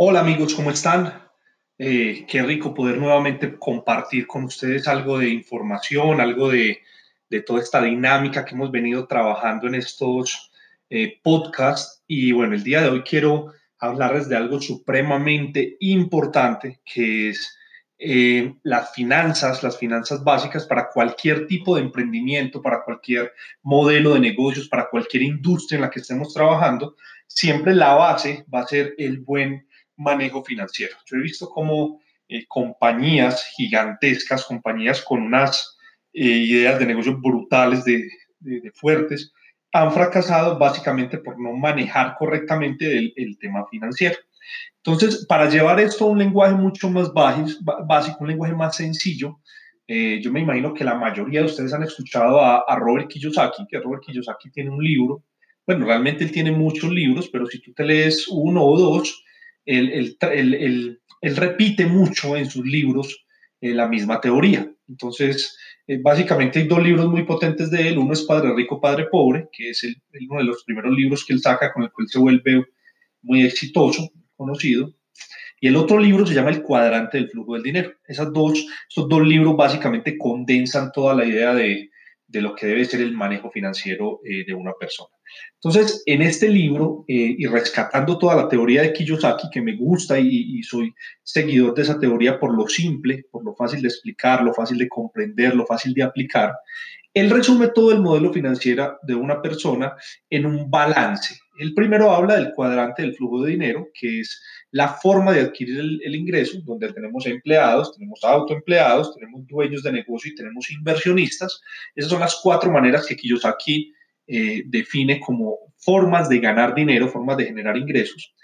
Hola amigos, ¿cómo están? Eh, qué rico poder nuevamente compartir con ustedes algo de información, algo de, toda esta dinámica que hemos venido trabajando en estos eh, podcasts. Y bueno, el día de hoy quiero hablarles de algo supremamente importante que es eh, las finanzas, las finanzas básicas para cualquier tipo de emprendimiento, para cualquier modelo de negocios, para cualquier industria en la que estemos trabajando. Siempre la base va a ser el buen manejo financiero. Yo he visto cómo eh, compañías gigantescas, compañías con unas eh, ideas de negocio brutales, de, fuertes, han fracasado básicamente por no manejar correctamente el, tema financiero. Entonces, para llevar esto a un lenguaje mucho más básico, un lenguaje más sencillo, eh, yo me imagino que la mayoría de ustedes han escuchado a, a, Robert Kiyosaki, que Robert Kiyosaki tiene un libro, bueno, realmente él tiene muchos libros, pero si tú te lees uno o dos, él, repite mucho en sus libros eh, la misma teoría. Entonces, eh, básicamente hay dos libros muy potentes de él. Uno es Padre Rico, Padre Pobre, que es uno de los primeros libros que él saca con el cual se vuelve muy exitoso, conocido. Y el otro libro se llama El cuadrante del flujo del dinero. Esas dos, esos dos libros básicamente condensan toda la idea de, de lo que debe ser el manejo financiero eh, de una persona. Entonces, en este libro, eh, y rescatando toda la teoría de Kiyosaki, que me gusta y, soy seguidor de esa teoría por lo simple, por lo fácil de explicar, lo fácil de comprender, lo fácil de aplicar, él resume todo el modelo financiero de una persona en un balance. El primero habla del cuadrante del flujo de dinero, que es la forma de adquirir el, ingreso, donde tenemos empleados, tenemos autoempleados, tenemos dueños de negocio y tenemos inversionistas. Esas son las cuatro maneras que Kiyosaki eh, define como formas de ganar dinero, formas de generar ingresos.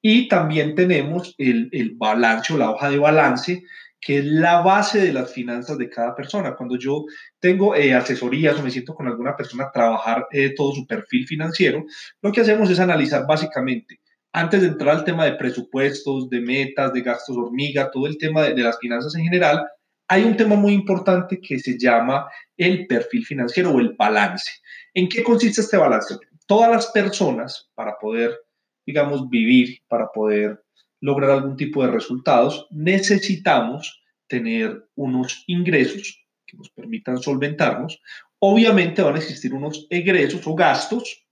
Y también tenemos el, el balance o la hoja de balance, que es la base de las finanzas de cada persona. Cuando yo tengo eh, asesorías o me siento con alguna persona a trabajar eh, todo su perfil financiero, lo que hacemos es analizar básicamente, antes de entrar al tema de presupuestos, de metas, de gastos hormiga, todo el tema de, de las finanzas en general, hay un tema muy importante que se llama el perfil financiero o el balance. ¿En qué consiste este balance? Todas las personas, para poder, digamos, vivir, para poder lograr algún tipo de resultados, necesitamos tener unos ingresos que nos permitan solventarnos. Obviamente van a existir unos egresos o gastos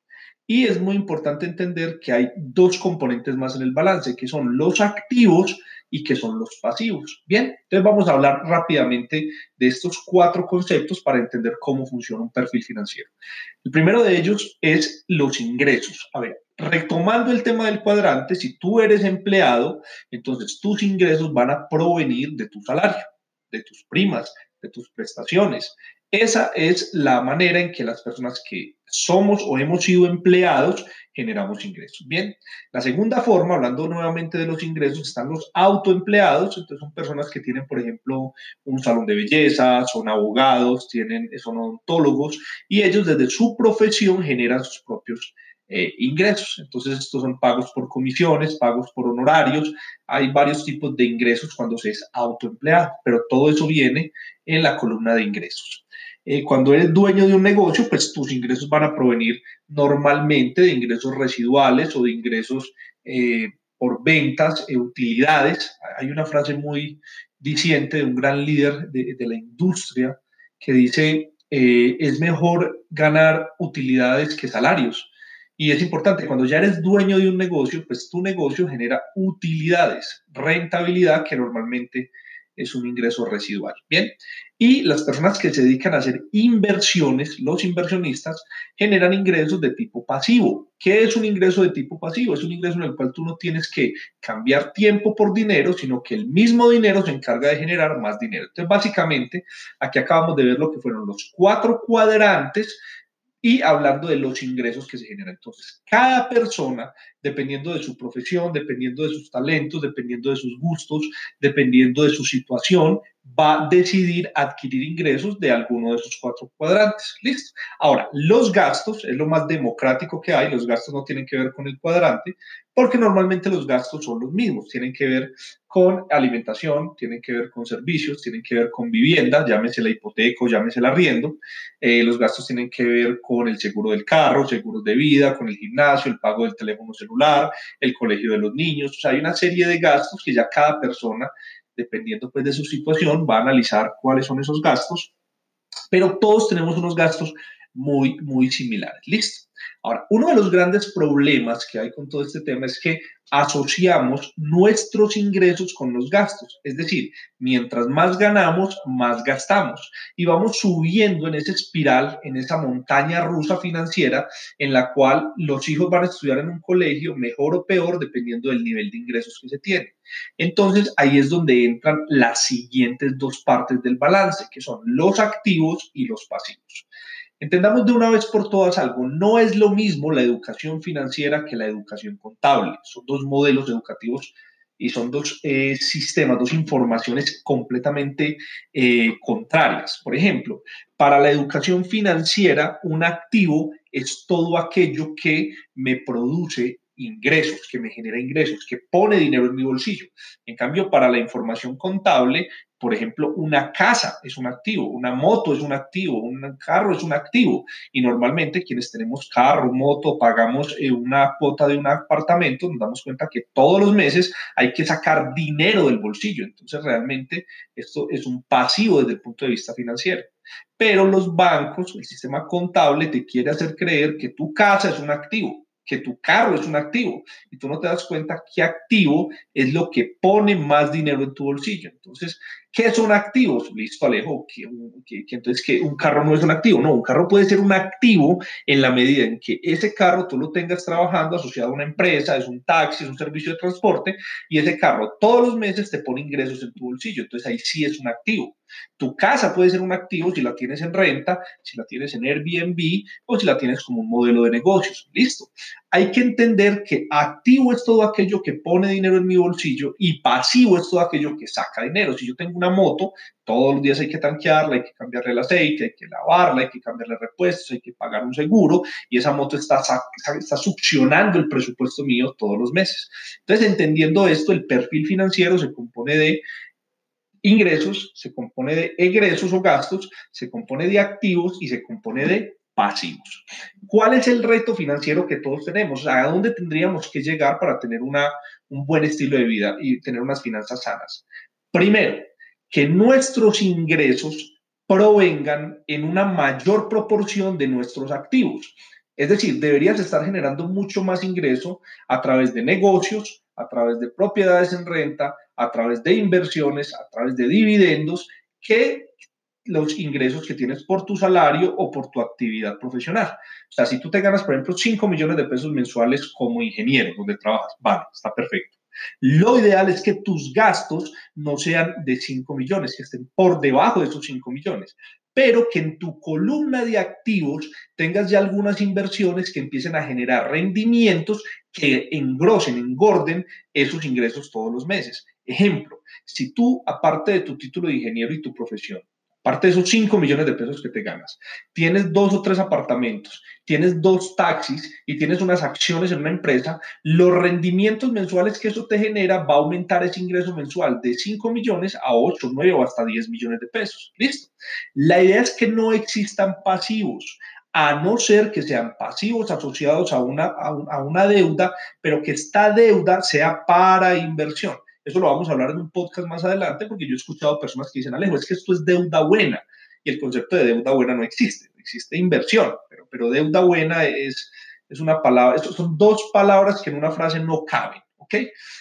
y es muy importante entender que hay dos componentes más en el balance, que son los activos y que son los pasivos. Bien, entonces vamos a hablar rápidamente de estos cuatro conceptos para entender cómo funciona un perfil financiero. El primero de ellos es los ingresos. A ver, retomando el tema del cuadrante, si tú eres empleado, entonces tus ingresos van a provenir de tu salario, de tus primas, de tus prestaciones. Esa es la manera en que las personas que somos o hemos sido empleados generamos ingresos. Bien, la segunda forma, hablando nuevamente de los ingresos, están los autoempleados. Entonces son personas que tienen, por ejemplo, un salón de belleza, son abogados, tienen, son odontólogos y ellos desde su profesión generan sus propios eh, ingresos. Entonces, estos son pagos por comisiones, pagos por honorarios. Hay varios tipos de ingresos cuando se es autoempleado, pero todo eso viene en la columna de ingresos. Eh, cuando eres dueño de un negocio, pues tus ingresos van a provenir normalmente de ingresos residuales o de ingresos eh, por ventas, e utilidades. Hay una frase muy diciente de un gran líder de, la industria que dice, es mejor ganar utilidades que salarios. Y es importante, cuando ya eres dueño de un negocio, pues tu negocio genera utilidades, rentabilidad, que normalmente es un ingreso residual. Bien, y las personas que se dedican a hacer inversiones, los inversionistas, generan ingresos de tipo pasivo. ¿Qué es un ingreso de tipo pasivo? Es un ingreso en el cual tú no tienes que cambiar tiempo por dinero, sino que el mismo dinero se encarga de generar más dinero. Entonces, básicamente, aquí acabamos de ver lo que fueron los cuatro cuadrantes y hablando de los ingresos que se generan. Entonces, cada persona, dependiendo de su profesión, dependiendo de sus talentos, dependiendo de sus gustos, dependiendo de su situación, va a decidir adquirir ingresos de alguno de esos cuatro cuadrantes. Listo. Ahora, los gastos es lo más democrático que hay. Los gastos no tienen que ver con el cuadrante, porque normalmente los gastos son los mismos. Tienen que ver con alimentación, tienen que ver con servicios, tienen que ver con vivienda, llámese la hipoteca, llámese el arriendo. Eh, los gastos tienen que ver con el seguro del carro, seguros de vida, con el gimnasio, el pago del teléfono celular, el colegio de los niños. O sea, hay una serie de gastos que ya cada persona dependiendo pues de su situación, va a analizar cuáles son esos gastos, pero todos tenemos unos gastos muy, muy similares. Listo. Ahora, uno de los grandes problemas que hay con todo este tema es que asociamos nuestros ingresos con los gastos. Es decir, mientras más ganamos, más gastamos. Y vamos subiendo en esa espiral, en esa montaña rusa financiera, en la cual los hijos van a estudiar en un colegio mejor o peor, dependiendo del nivel de ingresos que se tiene. Entonces, ahí es donde entran las siguientes dos partes del balance, que son los activos y los pasivos. Entendamos de una vez por todas algo, no es lo mismo la educación financiera que la educación contable. Son dos modelos educativos y son dos eh, sistemas, dos informaciones completamente eh, contrarias. Por ejemplo, para la educación financiera, un activo es todo aquello que me produce ingresos, que me genera ingresos, que pone dinero en mi bolsillo. En cambio, para la información contable, por ejemplo, una casa es un activo, una moto es un activo, un carro es un activo. Y normalmente quienes tenemos carro, moto, pagamos eh, una cuota de un apartamento, nos damos cuenta que todos los meses hay que sacar dinero del bolsillo. Entonces, realmente esto es un pasivo desde el punto de vista financiero. Pero los bancos, el sistema contable te quiere hacer creer que tu casa es un activo que tu carro es un activo y tú no te das cuenta qué activo es lo que pone más dinero en tu bolsillo. Entonces, ¿qué son activos? Listo, Alejo, entonces que un carro no es un activo. No, un carro puede ser un activo en la medida en que ese carro tú lo tengas trabajando asociado a una empresa, es un taxi, es un servicio de transporte y ese carro todos los meses te pone ingresos en tu bolsillo. Entonces ahí sí es un activo. Tu casa puede ser un activo si la tienes en renta, si la tienes en Airbnb o si la tienes como un modelo de negocios. Listo. Hay que entender que activo es todo aquello que pone dinero en mi bolsillo y pasivo es todo aquello que saca dinero. Si yo tengo una moto, todos los días hay que tanquearla, hay que cambiarle el aceite, hay que lavarla, hay que cambiarle repuestos, hay que pagar un seguro y esa moto está, está succionando el presupuesto mío todos los meses. Entonces, entendiendo esto, el perfil financiero se compone de ingresos, se compone de egresos o gastos, se compone de activos y se compone de ¿Cuál es el reto financiero que todos tenemos? ¿A dónde tendríamos que llegar para tener un buen estilo de vida y tener unas finanzas sanas? Primero, que nuestros ingresos provengan en una mayor proporción de nuestros activos. Es decir, deberías estar generando mucho más ingreso a través de negocios, a través de propiedades en renta, a través de inversiones, a través de dividendos, que los ingresos que tienes por tu salario o por tu actividad profesional. O sea, si tú te ganas, por ejemplo, 5 millones de pesos mensuales como ingeniero donde trabajas, vale, está perfecto. Lo ideal es que tus gastos no sean de 5 millones, que estén por debajo de esos 5 millones, pero que en tu columna de activos tengas ya algunas inversiones que empiecen a generar rendimientos que engrosen, engorden esos ingresos todos los meses. Ejemplo, si tú, aparte de tu título de ingeniero y tu profesión, aparte de esos 5 millones de pesos que te ganas, tienes dos o tres apartamentos, tienes dos taxis y tienes unas acciones en una empresa, los rendimientos mensuales que eso te genera va a aumentar ese ingreso mensual de 5 millones a 8, 9 o hasta 10 millones de pesos. ¿Listo? La idea es que no existan pasivos a no ser que sean pasivos asociados a una, a, una deuda, pero que esta deuda sea para inversión. Eso lo vamos a hablar en un podcast más adelante porque yo he escuchado personas que dicen, Alejo, es que esto es deuda buena. Y el concepto de deuda buena no existe, existe inversión, pero, pero deuda buena es, es una palabra, son dos palabras que en una frase no caben, ¿ok?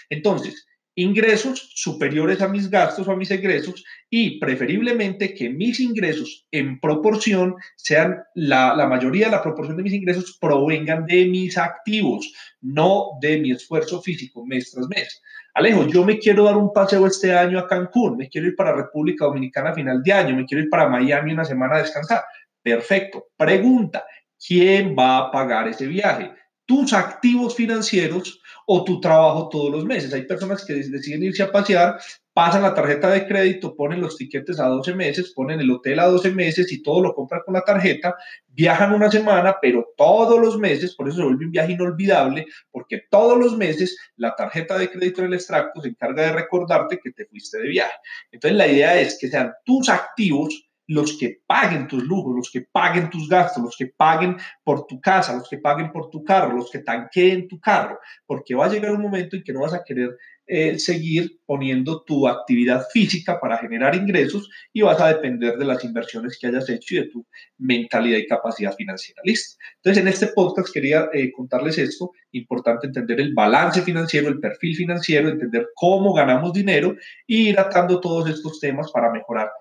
Entonces, ingresos superiores a mis gastos o a mis egresos y preferiblemente que mis ingresos en proporción sean la, la, mayoría de la proporción de mis ingresos provengan de mis activos, no de mi esfuerzo físico mes tras mes. Alejo, yo me quiero dar un paseo este año a Cancún, me quiero ir para República Dominicana a final de año, me quiero ir para Miami una semana a descansar. Perfecto. Pregunta, ¿quién va a pagar ese viaje? ¿Tus activos financieros o tu trabajo todos los meses. Hay personas que deciden irse a pasear, pasan la tarjeta de crédito, ponen los tiquetes a 12 meses, ponen el hotel a 12 meses y todo lo compran con la tarjeta, viajan una semana, pero todos los meses, por eso se vuelve un viaje inolvidable, porque todos los meses la tarjeta de crédito del extracto se encarga de recordarte que te fuiste de viaje. Entonces la idea es que sean tus activos los que paguen tus lujos, los que paguen tus gastos, los que paguen por tu casa, los que paguen por tu carro, los que tanqueen tu carro, porque va a llegar un momento en que no vas a querer eh, seguir poniendo tu actividad física para generar ingresos y vas a depender de las inversiones que hayas hecho y de tu mentalidad y capacidad financiera. Listo. Entonces, en este podcast quería eh, contarles esto. Importante entender el balance financiero, el perfil financiero, entender cómo ganamos dinero y ir atando todos estos temas para mejorar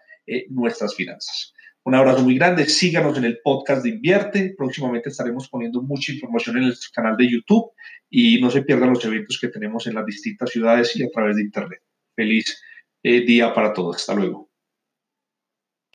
nuestras finanzas. Un abrazo muy grande, síganos en el podcast de Invierte, próximamente estaremos poniendo mucha información en el canal de YouTube y no se pierdan los eventos que tenemos en las distintas ciudades y a través de Internet. Feliz eh, día para todos, hasta luego.